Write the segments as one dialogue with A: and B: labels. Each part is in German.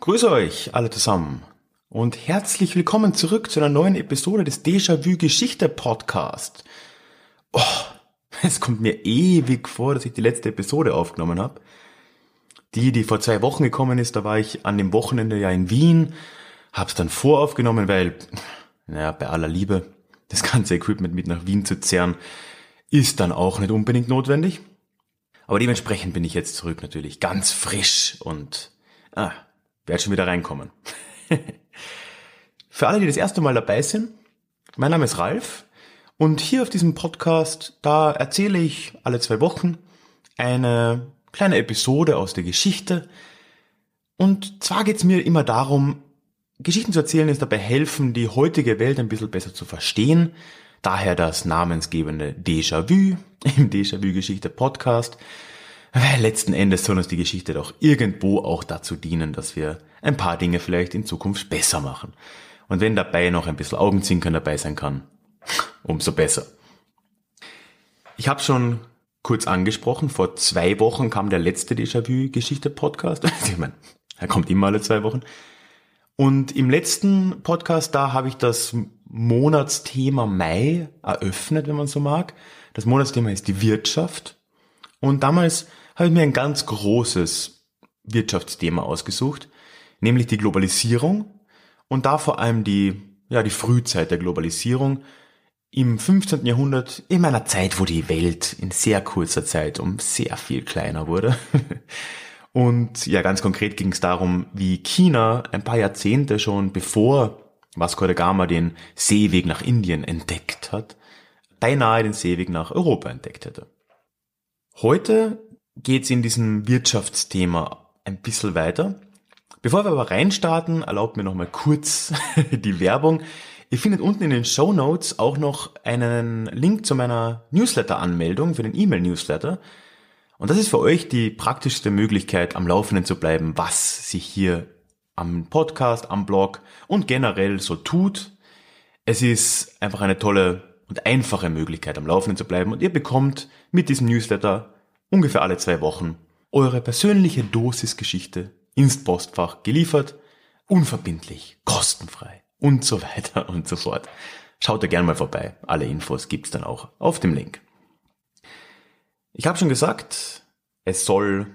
A: Grüße euch alle zusammen und herzlich willkommen zurück zu einer neuen Episode des Déjà-vu Geschichte Podcast. Oh, es kommt mir ewig vor, dass ich die letzte Episode aufgenommen habe. Die, die vor zwei Wochen gekommen ist, da war ich an dem Wochenende ja in Wien, hab's dann voraufgenommen, weil, naja, bei aller Liebe, das ganze Equipment mit nach Wien zu zerren, ist dann auch nicht unbedingt notwendig. Aber dementsprechend bin ich jetzt zurück natürlich ganz frisch und ah, werde schon wieder reinkommen. Für alle, die das erste Mal dabei sind, mein Name ist Ralf und hier auf diesem Podcast, da erzähle ich alle zwei Wochen eine kleine Episode aus der Geschichte. Und zwar geht es mir immer darum, Geschichten zu erzählen ist dabei helfen, die heutige Welt ein bisschen besser zu verstehen. Daher das namensgebende Déjà-vu im Déjà-vu Geschichte Podcast. Weil letzten Endes soll uns die Geschichte doch irgendwo auch dazu dienen, dass wir ein paar Dinge vielleicht in Zukunft besser machen. Und wenn dabei noch ein bisschen Augenzwinkern dabei sein kann, umso besser. Ich habe schon kurz angesprochen, vor zwei Wochen kam der letzte Déjà-vu-Geschichte-Podcast. ich meine, er kommt immer alle zwei Wochen. Und im letzten Podcast, da habe ich das Monatsthema Mai eröffnet, wenn man so mag. Das Monatsthema ist die Wirtschaft. Und damals habe ich mir ein ganz großes Wirtschaftsthema ausgesucht, nämlich die Globalisierung und da vor allem die, ja, die Frühzeit der Globalisierung im 15. Jahrhundert, in einer Zeit, wo die Welt in sehr kurzer Zeit um sehr viel kleiner wurde. Und ja, ganz konkret ging es darum, wie China ein paar Jahrzehnte schon bevor Vasco da Gama den Seeweg nach Indien entdeckt hat, beinahe den Seeweg nach Europa entdeckt hätte. Heute geht's in diesem Wirtschaftsthema ein bisschen weiter. Bevor wir aber reinstarten, erlaubt mir nochmal kurz die Werbung. Ihr findet unten in den Show Notes auch noch einen Link zu meiner Newsletter-Anmeldung für den E-Mail-Newsletter. Und das ist für euch die praktischste Möglichkeit, am Laufenden zu bleiben, was sich hier am Podcast, am Blog und generell so tut. Es ist einfach eine tolle und einfache Möglichkeit, am Laufenden zu bleiben. Und ihr bekommt mit diesem Newsletter ungefähr alle zwei Wochen eure persönliche Dosis Geschichte ins Postfach geliefert, unverbindlich, kostenfrei und so weiter und so fort. Schaut da gerne mal vorbei. Alle Infos gibt's dann auch auf dem Link. Ich habe schon gesagt, es soll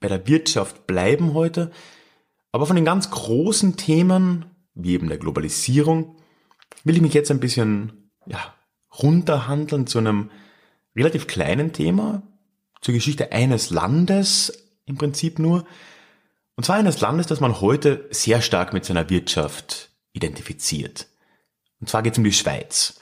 A: bei der Wirtschaft bleiben heute, aber von den ganz großen Themen, wie eben der Globalisierung, will ich mich jetzt ein bisschen ja, runterhandeln zu einem relativ kleinen Thema, zur Geschichte eines Landes im Prinzip nur. Und zwar eines Landes, das man heute sehr stark mit seiner Wirtschaft identifiziert. Und zwar geht es um die Schweiz.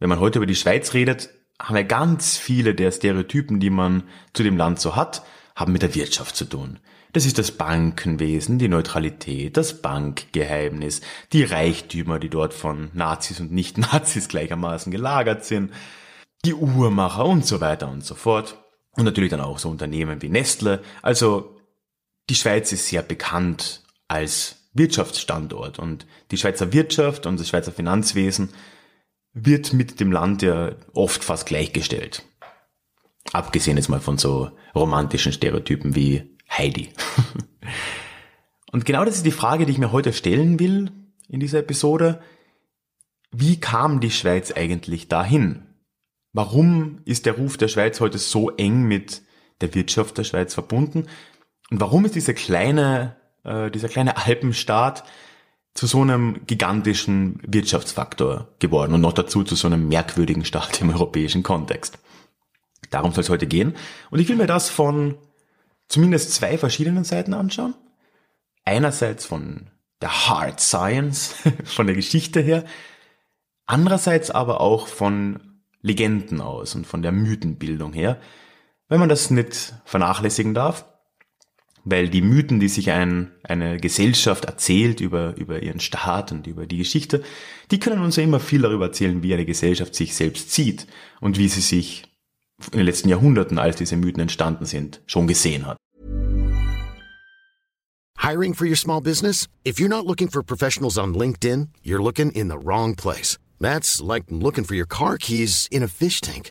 A: Wenn man heute über die Schweiz redet, haben wir ganz viele der Stereotypen, die man zu dem Land so hat, haben mit der Wirtschaft zu tun. Das ist das Bankenwesen, die Neutralität, das Bankgeheimnis, die Reichtümer, die dort von Nazis und Nicht-Nazis gleichermaßen gelagert sind, die Uhrmacher und so weiter und so fort. Und natürlich dann auch so Unternehmen wie Nestle. Also die Schweiz ist sehr bekannt als Wirtschaftsstandort und die Schweizer Wirtschaft und das Schweizer Finanzwesen wird mit dem Land ja oft fast gleichgestellt. Abgesehen jetzt mal von so romantischen Stereotypen wie Heidi. und genau das ist die Frage, die ich mir heute stellen will in dieser Episode. Wie kam die Schweiz eigentlich dahin? Warum ist der Ruf der Schweiz heute so eng mit der Wirtschaft der Schweiz verbunden? Und warum ist dieser kleine, äh, dieser kleine Alpenstaat zu so einem gigantischen Wirtschaftsfaktor geworden und noch dazu zu so einem merkwürdigen Staat im europäischen Kontext? Darum soll es heute gehen. Und ich will mir das von zumindest zwei verschiedenen Seiten anschauen. Einerseits von der Hard Science, von der Geschichte her. Andererseits aber auch von Legenden aus und von der Mythenbildung her, wenn man das nicht vernachlässigen darf, weil die Mythen, die sich ein, eine Gesellschaft erzählt über, über ihren Staat und über die Geschichte, die können uns ja immer viel darüber erzählen, wie eine Gesellschaft sich selbst sieht und wie sie sich in den letzten Jahrhunderten, als diese Mythen entstanden sind, schon gesehen hat.
B: Hiring for your small business? If you're not looking for professionals on LinkedIn, you're looking in the wrong place. That's like looking for your car keys in a fish tank.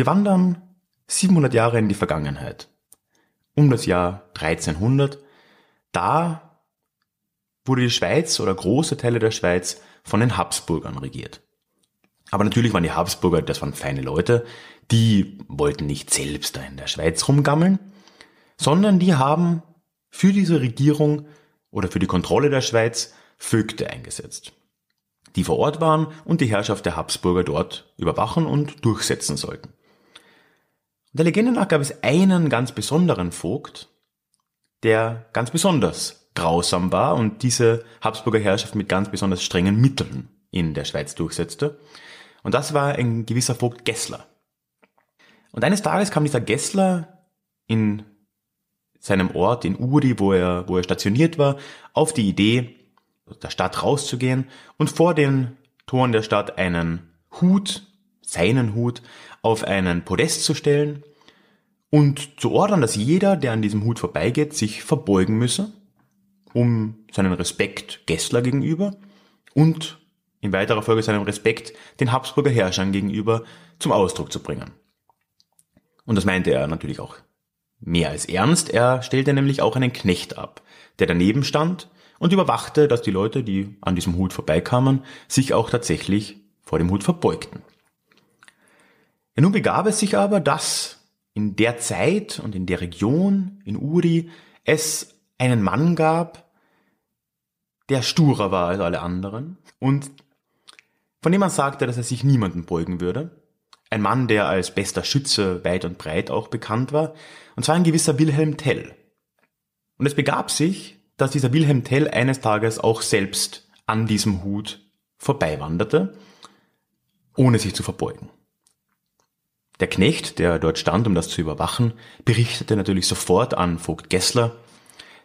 A: Wir wandern 700 Jahre in die Vergangenheit. Um das Jahr 1300. Da wurde die Schweiz oder große Teile der Schweiz von den Habsburgern regiert. Aber natürlich waren die Habsburger, das waren feine Leute, die wollten nicht selbst da in der Schweiz rumgammeln, sondern die haben für diese Regierung oder für die Kontrolle der Schweiz Vögte eingesetzt, die vor Ort waren und die Herrschaft der Habsburger dort überwachen und durchsetzen sollten. Der Legende nach gab es einen ganz besonderen Vogt, der ganz besonders grausam war und diese Habsburger Herrschaft mit ganz besonders strengen Mitteln in der Schweiz durchsetzte. Und das war ein gewisser Vogt Gessler. Und eines Tages kam dieser Gessler in seinem Ort in Uri, wo er, wo er stationiert war, auf die Idee, der Stadt rauszugehen und vor den Toren der Stadt einen Hut, seinen Hut, auf einen Podest zu stellen und zu ordern, dass jeder, der an diesem Hut vorbeigeht, sich verbeugen müsse, um seinen Respekt Gessler gegenüber und in weiterer Folge seinen Respekt den Habsburger Herrschern gegenüber zum Ausdruck zu bringen. Und das meinte er natürlich auch mehr als ernst. Er stellte nämlich auch einen Knecht ab, der daneben stand und überwachte, dass die Leute, die an diesem Hut vorbeikamen, sich auch tatsächlich vor dem Hut verbeugten. Ja, nun begab es sich aber, dass in der Zeit und in der Region, in Uri, es einen Mann gab, der sturer war als alle anderen und von dem man sagte, dass er sich niemanden beugen würde. Ein Mann, der als bester Schütze weit und breit auch bekannt war, und zwar ein gewisser Wilhelm Tell. Und es begab sich, dass dieser Wilhelm Tell eines Tages auch selbst an diesem Hut vorbeiwanderte, ohne sich zu verbeugen. Der Knecht, der dort stand, um das zu überwachen, berichtete natürlich sofort an Vogt Gessler.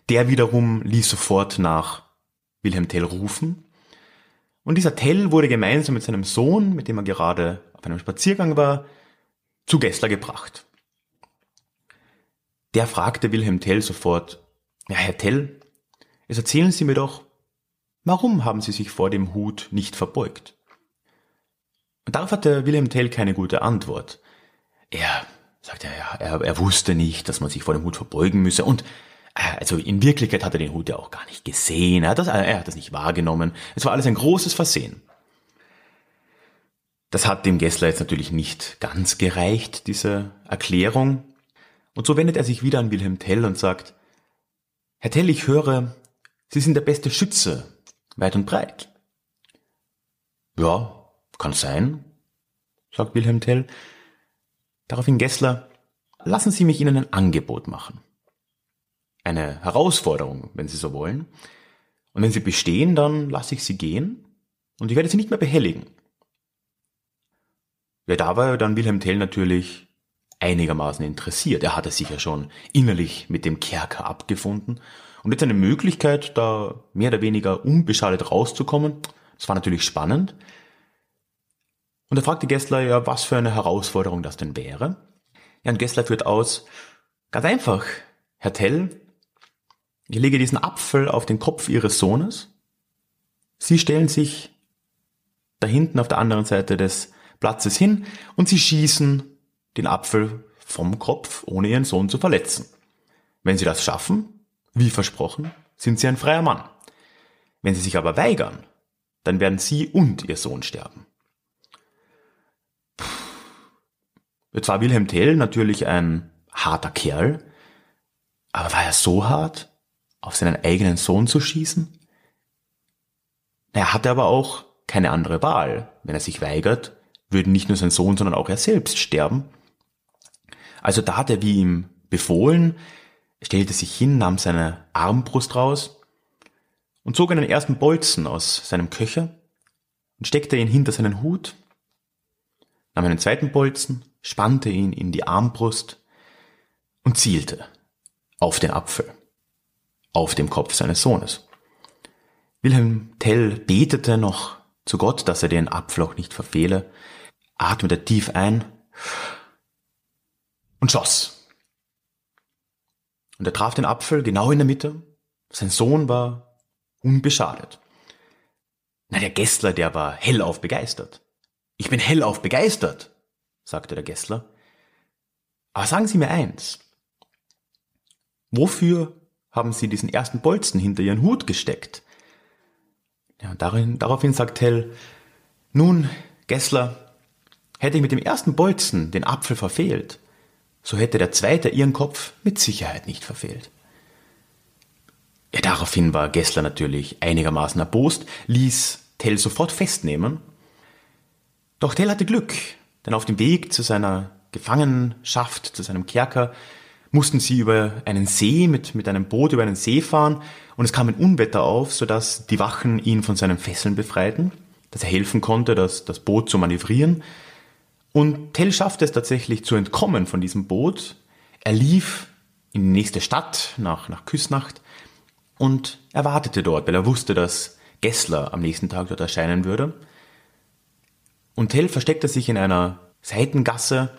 A: Der wiederum ließ sofort nach Wilhelm Tell rufen. Und dieser Tell wurde gemeinsam mit seinem Sohn, mit dem er gerade auf einem Spaziergang war, zu Gessler gebracht. Der fragte Wilhelm Tell sofort, ja, Herr Tell, jetzt erzählen Sie mir doch, warum haben Sie sich vor dem Hut nicht verbeugt? Und darauf hatte Wilhelm Tell keine gute Antwort. Er, sagt er, er, er wusste nicht, dass man sich vor dem Hut verbeugen müsse und äh, also in Wirklichkeit hat er den Hut ja auch gar nicht gesehen, er hat das, er hat das nicht wahrgenommen. Es war alles ein großes Versehen. Das hat dem Gessler jetzt natürlich nicht ganz gereicht, diese Erklärung. Und so wendet er sich wieder an Wilhelm Tell und sagt, Herr Tell, ich höre, Sie sind der beste Schütze, weit und breit. Ja, kann sein, sagt Wilhelm Tell. Daraufhin Gessler, lassen Sie mich Ihnen ein Angebot machen. Eine Herausforderung, wenn Sie so wollen. Und wenn Sie bestehen, dann lasse ich Sie gehen und ich werde Sie nicht mehr behelligen. Ja, da war dann Wilhelm Tell natürlich einigermaßen interessiert. Er hatte sich ja schon innerlich mit dem Kerker abgefunden. Und jetzt eine Möglichkeit, da mehr oder weniger unbeschadet rauszukommen, das war natürlich spannend. Und da fragte Gessler ja, was für eine Herausforderung das denn wäre. Ja, und Gessler führt aus, ganz einfach, Herr Tell, ich lege diesen Apfel auf den Kopf Ihres Sohnes. Sie stellen sich da hinten auf der anderen Seite des Platzes hin und Sie schießen den Apfel vom Kopf, ohne Ihren Sohn zu verletzen. Wenn Sie das schaffen, wie versprochen, sind Sie ein freier Mann. Wenn Sie sich aber weigern, dann werden Sie und Ihr Sohn sterben. Jetzt war Wilhelm Tell natürlich ein harter Kerl. Aber war er so hart, auf seinen eigenen Sohn zu schießen? Er hatte aber auch keine andere Wahl. Wenn er sich weigert, würden nicht nur sein Sohn, sondern auch er selbst sterben. Also tat er wie ihm befohlen, stellte sich hin, nahm seine Armbrust raus und zog einen ersten Bolzen aus seinem Köcher und steckte ihn hinter seinen Hut, nahm einen zweiten Bolzen, spannte ihn in die Armbrust und zielte auf den Apfel, auf dem Kopf seines Sohnes. Wilhelm Tell betete noch zu Gott, dass er den Apfel auch nicht verfehle, atmete tief ein und schoss. Und er traf den Apfel genau in der Mitte. Sein Sohn war unbeschadet. Na, der Gessler, der war hellauf begeistert. Ich bin hellauf begeistert, sagte der Gessler. Aber sagen Sie mir eins. Wofür haben Sie diesen ersten Bolzen hinter Ihren Hut gesteckt? Ja, darin, daraufhin sagt Tell, nun, Gessler, hätte ich mit dem ersten Bolzen den Apfel verfehlt, so hätte der zweite Ihren Kopf mit Sicherheit nicht verfehlt. Ja, daraufhin war Gessler natürlich einigermaßen erbost, ließ Tell sofort festnehmen. Doch Tell hatte Glück, denn auf dem Weg zu seiner Gefangenschaft, zu seinem Kerker, mussten sie über einen See mit, mit einem Boot über einen See fahren und es kam ein Unwetter auf, sodass die Wachen ihn von seinen Fesseln befreiten, dass er helfen konnte, das, das Boot zu manövrieren. Und Tell schaffte es tatsächlich zu entkommen von diesem Boot. Er lief in die nächste Stadt nach, nach Küsnacht und er wartete dort, weil er wusste, dass Gessler am nächsten Tag dort erscheinen würde. Und Tell versteckte sich in einer Seitengasse,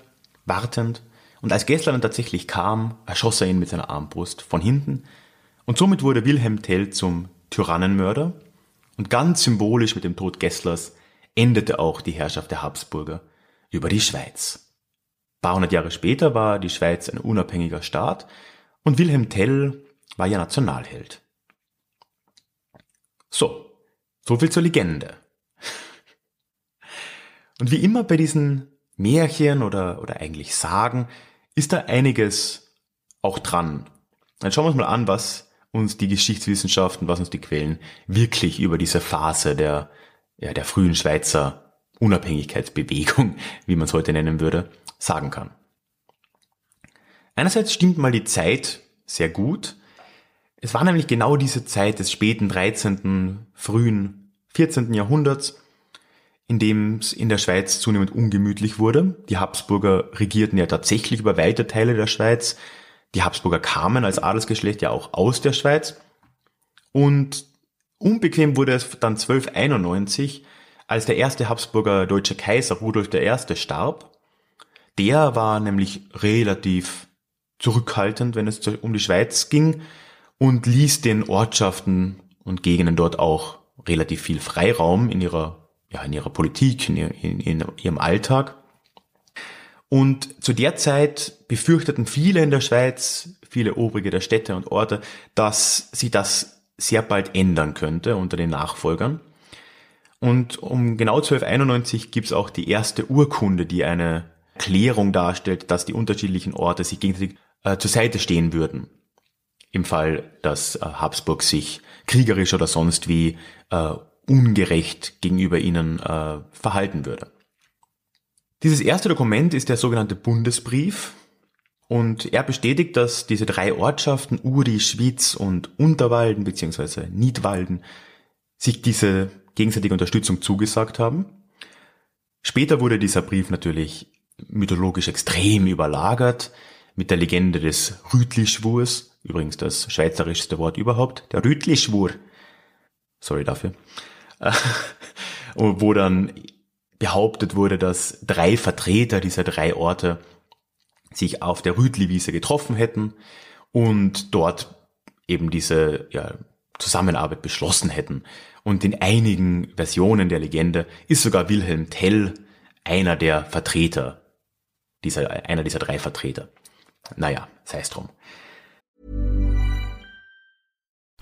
A: wartend, und als Gessler dann tatsächlich kam, erschoss er ihn mit seiner Armbrust von hinten. Und somit wurde Wilhelm Tell zum Tyrannenmörder. Und ganz symbolisch mit dem Tod Gesslers endete auch die Herrschaft der Habsburger über die Schweiz. Ein paar hundert Jahre später war die Schweiz ein unabhängiger Staat und Wilhelm Tell war ja Nationalheld. So, so viel zur Legende. Und wie immer bei diesen Märchen oder, oder eigentlich Sagen ist da einiges auch dran. Dann schauen wir uns mal an, was uns die Geschichtswissenschaften, was uns die Quellen wirklich über diese Phase der, ja, der frühen Schweizer Unabhängigkeitsbewegung, wie man es heute nennen würde, sagen kann. Einerseits stimmt mal die Zeit sehr gut. Es war nämlich genau diese Zeit des späten 13., frühen 14. Jahrhunderts, in dem es in der Schweiz zunehmend ungemütlich wurde. Die Habsburger regierten ja tatsächlich über weite Teile der Schweiz. Die Habsburger kamen als Adelsgeschlecht ja auch aus der Schweiz. Und unbequem wurde es dann 1291, als der erste Habsburger deutsche Kaiser Rudolf I. starb. Der war nämlich relativ zurückhaltend, wenn es um die Schweiz ging und ließ den Ortschaften und Gegenden dort auch relativ viel Freiraum in ihrer ja, in ihrer Politik, in, in, in ihrem Alltag. Und zu der Zeit befürchteten viele in der Schweiz, viele Obrige der Städte und Orte, dass sich das sehr bald ändern könnte unter den Nachfolgern. Und um genau 1291 gibt es auch die erste Urkunde, die eine Klärung darstellt, dass die unterschiedlichen Orte sich gegenseitig äh, zur Seite stehen würden. Im Fall, dass äh, Habsburg sich kriegerisch oder sonst wie äh, ungerecht gegenüber ihnen äh, verhalten würde. Dieses erste Dokument ist der sogenannte Bundesbrief und er bestätigt, dass diese drei Ortschaften Uri, Schwyz und Unterwalden bzw. Niedwalden sich diese gegenseitige Unterstützung zugesagt haben. Später wurde dieser Brief natürlich mythologisch extrem überlagert mit der Legende des Rütlischwurs, übrigens das schweizerischste Wort überhaupt, der Rütlischwur. Sorry dafür. wo dann behauptet wurde, dass drei Vertreter dieser drei Orte sich auf der Rütliwiese getroffen hätten und dort eben diese ja, Zusammenarbeit beschlossen hätten. Und in einigen Versionen der Legende ist sogar Wilhelm Tell einer der Vertreter, dieser, einer dieser drei Vertreter. Naja, sei es drum.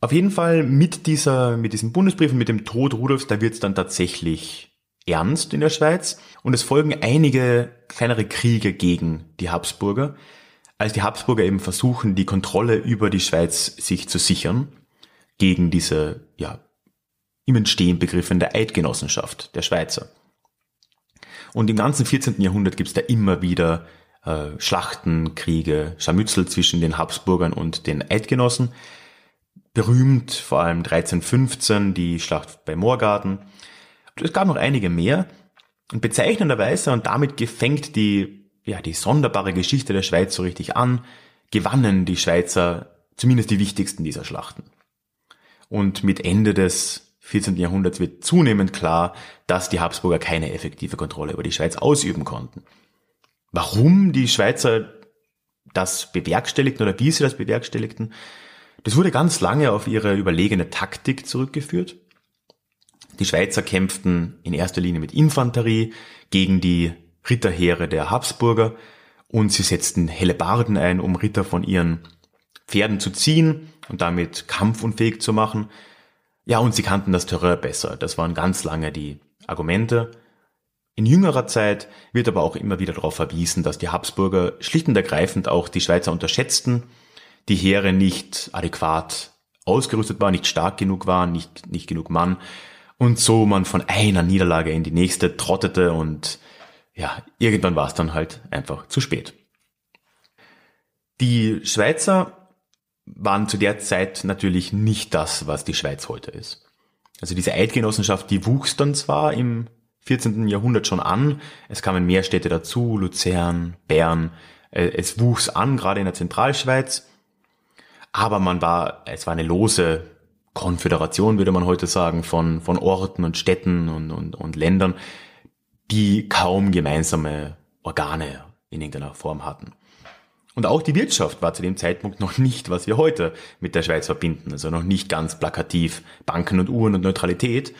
A: Auf jeden Fall mit dieser, mit diesem Bundesbrief und mit dem Tod Rudolfs, da wird es dann tatsächlich ernst in der Schweiz und es folgen einige kleinere Kriege gegen die Habsburger, als die Habsburger eben versuchen, die Kontrolle über die Schweiz sich zu sichern gegen diese, ja, im Entstehen begriffene Eidgenossenschaft der Schweizer. Und im ganzen 14. Jahrhundert gibt es da immer wieder äh, Schlachten, Kriege, Scharmützel zwischen den Habsburgern und den Eidgenossen. Berühmt vor allem 1315 die Schlacht bei Moorgarten. Es gab noch einige mehr. Und bezeichnenderweise, und damit gefängt die, ja, die sonderbare Geschichte der Schweiz so richtig an, gewannen die Schweizer zumindest die wichtigsten dieser Schlachten. Und mit Ende des 14. Jahrhunderts wird zunehmend klar, dass die Habsburger keine effektive Kontrolle über die Schweiz ausüben konnten. Warum die Schweizer das bewerkstelligten oder wie sie das bewerkstelligten, das wurde ganz lange auf ihre überlegene Taktik zurückgeführt. Die Schweizer kämpften in erster Linie mit Infanterie gegen die Ritterheere der Habsburger und sie setzten Hellebarden ein, um Ritter von ihren Pferden zu ziehen und damit kampfunfähig zu machen. Ja, und sie kannten das Terrain besser. Das waren ganz lange die Argumente. In jüngerer Zeit wird aber auch immer wieder darauf verwiesen, dass die Habsburger schlicht und ergreifend auch die Schweizer unterschätzten, die Heere nicht adäquat ausgerüstet waren, nicht stark genug waren, nicht, nicht genug Mann und so man von einer Niederlage in die nächste trottete und ja, irgendwann war es dann halt einfach zu spät. Die Schweizer waren zu der Zeit natürlich nicht das, was die Schweiz heute ist. Also diese Eidgenossenschaft, die wuchs dann zwar im 14. Jahrhundert schon an, es kamen mehr Städte dazu, Luzern, Bern, äh, es wuchs an, gerade in der Zentralschweiz, aber man war, es war eine lose Konföderation, würde man heute sagen, von, von Orten und Städten und, und, und Ländern, die kaum gemeinsame Organe in irgendeiner Form hatten. Und auch die Wirtschaft war zu dem Zeitpunkt noch nicht, was wir heute mit der Schweiz verbinden. Also noch nicht ganz plakativ Banken und Uhren und Neutralität,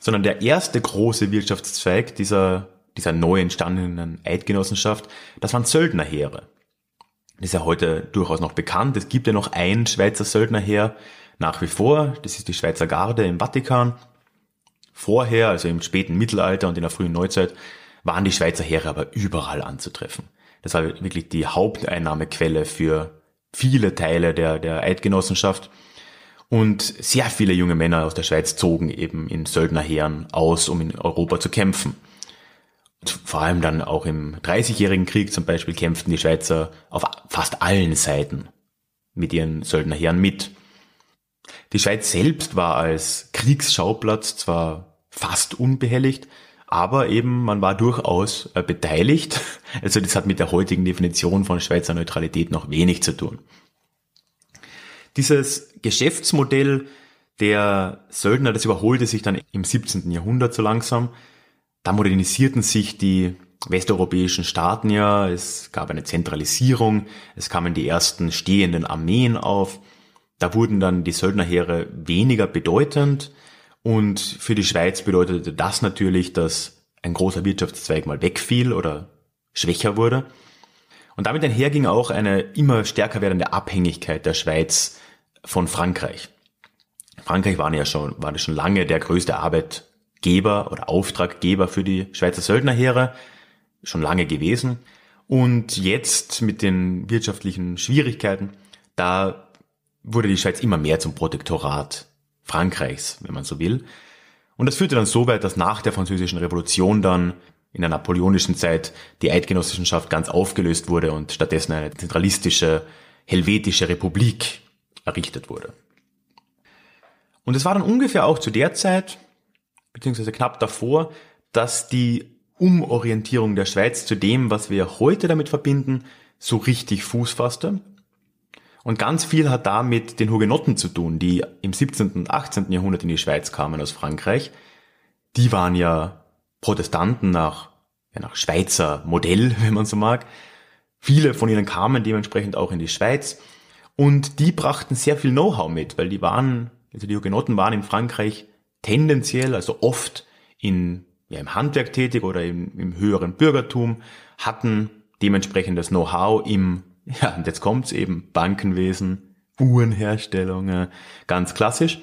A: sondern der erste große Wirtschaftszweig dieser, dieser neu entstandenen Eidgenossenschaft, das waren Söldnerheere. Das ist ja heute durchaus noch bekannt. Es gibt ja noch ein Schweizer Söldnerheer nach wie vor. Das ist die Schweizer Garde im Vatikan. Vorher, also im späten Mittelalter und in der frühen Neuzeit, waren die Schweizer Heere aber überall anzutreffen. Das war wirklich die Haupteinnahmequelle für viele Teile der, der Eidgenossenschaft. Und sehr viele junge Männer aus der Schweiz zogen eben in Söldnerheeren aus, um in Europa zu kämpfen. Vor allem dann auch im Dreißigjährigen Krieg zum Beispiel kämpften die Schweizer auf fast allen Seiten mit ihren Söldnerheeren mit. Die Schweiz selbst war als Kriegsschauplatz zwar fast unbehelligt, aber eben man war durchaus äh, beteiligt. Also das hat mit der heutigen Definition von Schweizer Neutralität noch wenig zu tun. Dieses Geschäftsmodell der Söldner, das überholte sich dann im 17. Jahrhundert so langsam. Da modernisierten sich die westeuropäischen Staaten ja, es gab eine Zentralisierung, es kamen die ersten stehenden Armeen auf, da wurden dann die Söldnerheere weniger bedeutend, und für die Schweiz bedeutete das natürlich, dass ein großer Wirtschaftszweig mal wegfiel oder schwächer wurde. Und damit einher ging auch eine immer stärker werdende Abhängigkeit der Schweiz von Frankreich. Frankreich war ja schon, war schon lange der größte Arbeitgeber oder Auftraggeber für die Schweizer Söldnerheere, schon lange gewesen. Und jetzt mit den wirtschaftlichen Schwierigkeiten, da wurde die Schweiz immer mehr zum Protektorat Frankreichs, wenn man so will. Und das führte dann so weit, dass nach der französischen Revolution dann in der napoleonischen Zeit die Eidgenossenschaft ganz aufgelöst wurde und stattdessen eine zentralistische helvetische Republik errichtet wurde. Und es war dann ungefähr auch zu der Zeit, beziehungsweise knapp davor, dass die Umorientierung der Schweiz zu dem, was wir heute damit verbinden, so richtig Fuß fasste. Und ganz viel hat da mit den Hugenotten zu tun, die im 17. und 18. Jahrhundert in die Schweiz kamen aus Frankreich. Die waren ja Protestanten nach, ja, nach Schweizer Modell, wenn man so mag. Viele von ihnen kamen dementsprechend auch in die Schweiz und die brachten sehr viel Know-how mit, weil die waren, also die Hugenotten waren in Frankreich tendenziell, also oft in, ja, im Handwerk tätig oder im, im höheren Bürgertum, hatten dementsprechend das Know-how im, ja, und jetzt kommt's eben, Bankenwesen, Uhrenherstellung, ganz klassisch.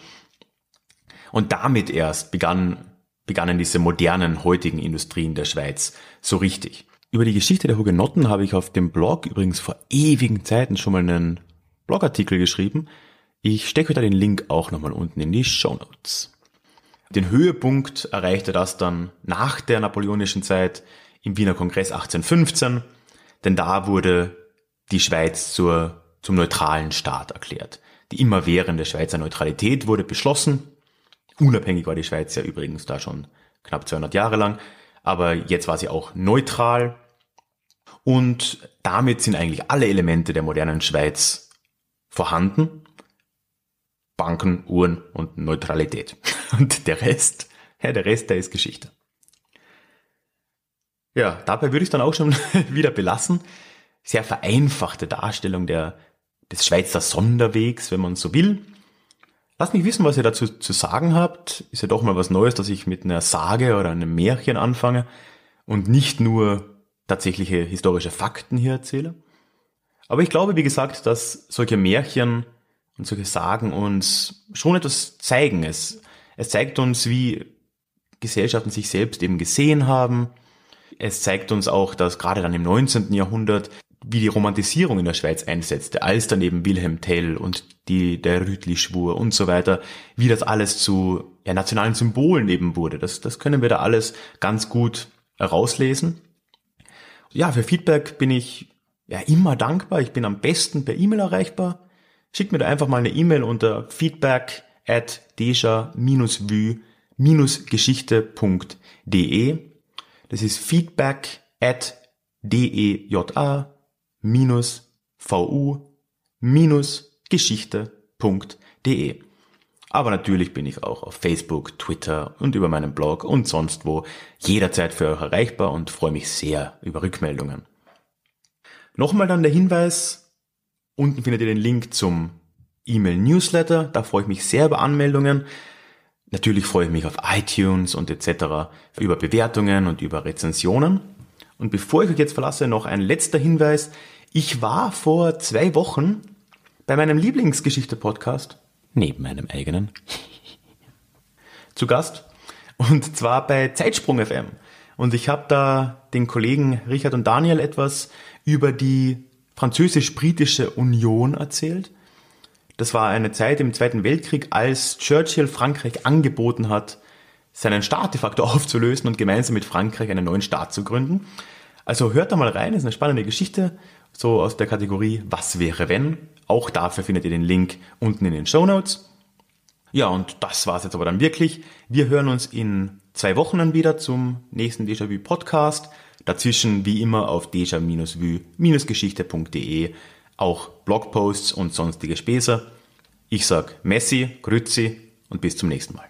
A: Und damit erst begann, begannen diese modernen heutigen Industrien der Schweiz so richtig. Über die Geschichte der Hugenotten habe ich auf dem Blog übrigens vor ewigen Zeiten schon mal einen Blogartikel geschrieben. Ich stecke da den Link auch nochmal unten in die Show Notes. Den Höhepunkt erreichte das dann nach der napoleonischen Zeit im Wiener Kongress 1815, denn da wurde die Schweiz zur, zum neutralen Staat erklärt. Die immerwährende Schweizer Neutralität wurde beschlossen. Unabhängig war die Schweiz ja übrigens da schon knapp 200 Jahre lang, aber jetzt war sie auch neutral. Und damit sind eigentlich alle Elemente der modernen Schweiz vorhanden. Banken, Uhren und Neutralität. Und der Rest, ja, der Rest, der ist Geschichte. Ja, dabei würde ich dann auch schon wieder belassen. Sehr vereinfachte Darstellung der, des Schweizer Sonderwegs, wenn man so will. Lasst mich wissen, was ihr dazu zu sagen habt. Ist ja doch mal was Neues, dass ich mit einer Sage oder einem Märchen anfange und nicht nur tatsächliche historische Fakten hier erzähle. Aber ich glaube, wie gesagt, dass solche Märchen und solche Sagen uns schon etwas zeigen. Es, es zeigt uns, wie Gesellschaften sich selbst eben gesehen haben. Es zeigt uns auch, dass gerade dann im 19. Jahrhundert wie die Romantisierung in der Schweiz einsetzte, als dann eben Wilhelm Tell und die, der Rütli-Schwur und so weiter, wie das alles zu ja, nationalen Symbolen eben wurde. Das, das können wir da alles ganz gut herauslesen. Ja, für Feedback bin ich ja immer dankbar. Ich bin am besten per E-Mail erreichbar. Schickt mir da einfach mal eine E-Mail unter feedback at deja-vue-geschichte.de. Das ist feedback at deja-vu-geschichte.de. Aber natürlich bin ich auch auf Facebook, Twitter und über meinen Blog und sonst wo jederzeit für euch erreichbar und freue mich sehr über Rückmeldungen. Nochmal dann der Hinweis, unten findet ihr den Link zum E-Mail-Newsletter, da freue ich mich sehr über Anmeldungen. Natürlich freue ich mich auf iTunes und etc. über Bewertungen und über Rezensionen. Und bevor ich euch jetzt verlasse, noch ein letzter Hinweis. Ich war vor zwei Wochen bei meinem Lieblingsgeschichte-Podcast, neben meinem eigenen, zu Gast. Und zwar bei Zeitsprung FM. Und ich habe da den Kollegen Richard und Daniel etwas über die französisch-britische Union erzählt. Das war eine Zeit im Zweiten Weltkrieg, als Churchill Frankreich angeboten hat, seinen Staat de facto aufzulösen und gemeinsam mit Frankreich einen neuen Staat zu gründen. Also hört da mal rein, ist eine spannende Geschichte, so aus der Kategorie Was wäre wenn. Auch dafür findet ihr den Link unten in den Show Notes. Ja, und das war's jetzt aber dann wirklich. Wir hören uns in zwei Wochen dann wieder zum nächsten Déjà-vu Podcast. Dazwischen wie immer auf deja-vu-geschichte.de auch Blogposts und sonstige Späße. Ich sag Messi, Grüezi und bis zum nächsten Mal.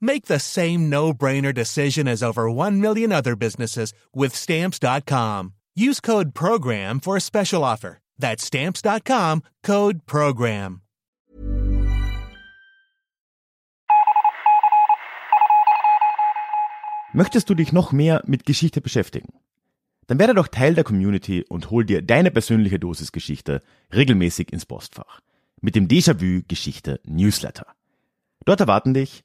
C: Make the same no brainer decision as over 1 million other businesses with stamps.com. Use code PROGRAM for a special offer. That's stamps.com code PROGRAM.
A: Möchtest du dich noch mehr mit Geschichte beschäftigen? Dann werde doch Teil der Community und hol dir deine persönliche Dosis Geschichte regelmäßig ins Postfach mit dem Déjà-vu Geschichte Newsletter. Dort erwarten dich